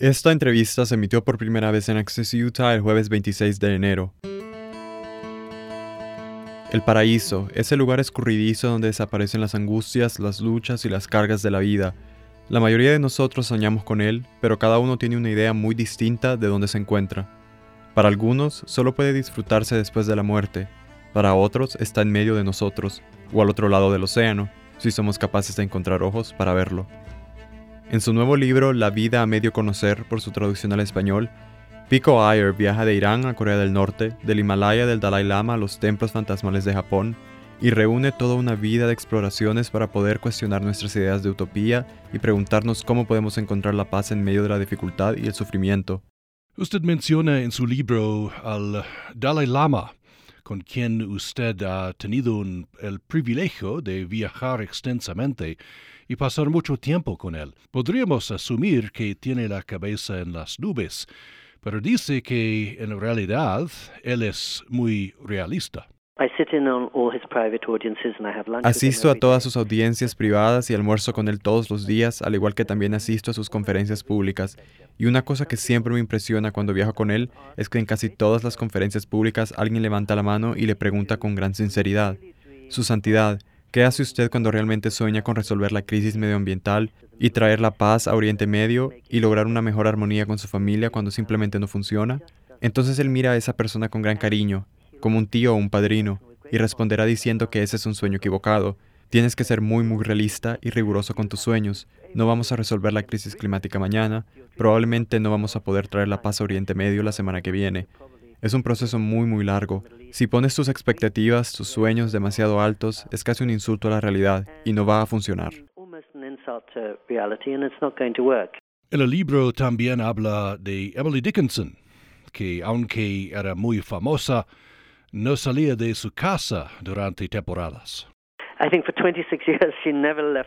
Esta entrevista se emitió por primera vez en Access Utah el jueves 26 de enero. El paraíso, ese lugar escurridizo donde desaparecen las angustias, las luchas y las cargas de la vida. La mayoría de nosotros soñamos con él, pero cada uno tiene una idea muy distinta de dónde se encuentra. Para algunos, solo puede disfrutarse después de la muerte. Para otros, está en medio de nosotros, o al otro lado del océano, si somos capaces de encontrar ojos para verlo. En su nuevo libro La vida a medio conocer, por su traducción al español, Pico Iyer viaja de Irán a Corea del Norte, del Himalaya del Dalai Lama a los templos fantasmales de Japón, y reúne toda una vida de exploraciones para poder cuestionar nuestras ideas de utopía y preguntarnos cómo podemos encontrar la paz en medio de la dificultad y el sufrimiento. Usted menciona en su libro al Dalai Lama, con quien usted ha tenido el privilegio de viajar extensamente y pasar mucho tiempo con él. Podríamos asumir que tiene la cabeza en las nubes, pero dice que en realidad él es muy realista. Asisto a todas sus audiencias privadas y almuerzo con él todos los días, al igual que también asisto a sus conferencias públicas. Y una cosa que siempre me impresiona cuando viajo con él es que en casi todas las conferencias públicas alguien levanta la mano y le pregunta con gran sinceridad, Su Santidad, ¿Qué hace usted cuando realmente sueña con resolver la crisis medioambiental y traer la paz a Oriente Medio y lograr una mejor armonía con su familia cuando simplemente no funciona? Entonces él mira a esa persona con gran cariño, como un tío o un padrino, y responderá diciendo que ese es un sueño equivocado. Tienes que ser muy, muy realista y riguroso con tus sueños. No vamos a resolver la crisis climática mañana, probablemente no vamos a poder traer la paz a Oriente Medio la semana que viene. Es un proceso muy muy largo. Si pones tus expectativas, tus sueños demasiado altos, es casi un insulto a la realidad y no va a funcionar. En el libro también habla de Emily Dickinson, que aunque era muy famosa, no salía de su casa durante temporadas.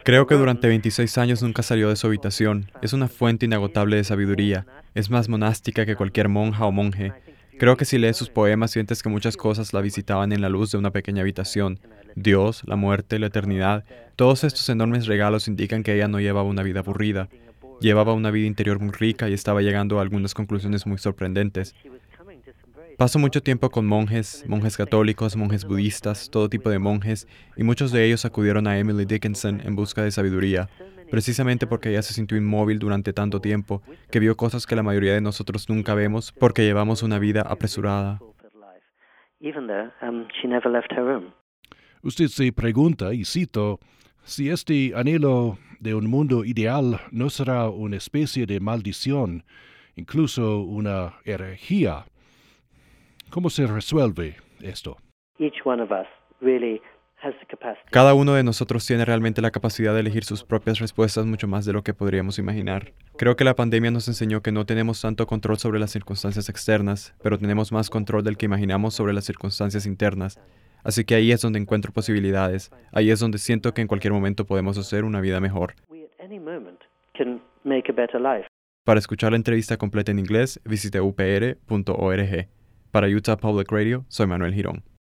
Creo que durante 26 años nunca salió de su habitación. Es una fuente inagotable de sabiduría. Es más monástica que cualquier monja o monje. Creo que si lees sus poemas sientes que muchas cosas la visitaban en la luz de una pequeña habitación. Dios, la muerte, la eternidad, todos estos enormes regalos indican que ella no llevaba una vida aburrida. Llevaba una vida interior muy rica y estaba llegando a algunas conclusiones muy sorprendentes. Paso mucho tiempo con monjes, monjes católicos, monjes budistas, todo tipo de monjes, y muchos de ellos acudieron a Emily Dickinson en busca de sabiduría precisamente porque ella se sintió inmóvil durante tanto tiempo, que vio cosas que la mayoría de nosotros nunca vemos porque llevamos una vida apresurada. Um, Usted se pregunta, y cito, si este anhelo de un mundo ideal no será una especie de maldición, incluso una herejía. ¿Cómo se resuelve esto? Cada uno de nosotros tiene realmente la capacidad de elegir sus propias respuestas mucho más de lo que podríamos imaginar. Creo que la pandemia nos enseñó que no tenemos tanto control sobre las circunstancias externas, pero tenemos más control del que imaginamos sobre las circunstancias internas. Así que ahí es donde encuentro posibilidades, ahí es donde siento que en cualquier momento podemos hacer una vida mejor. Para escuchar la entrevista completa en inglés, visite upr.org. Para Utah Public Radio, soy Manuel Girón.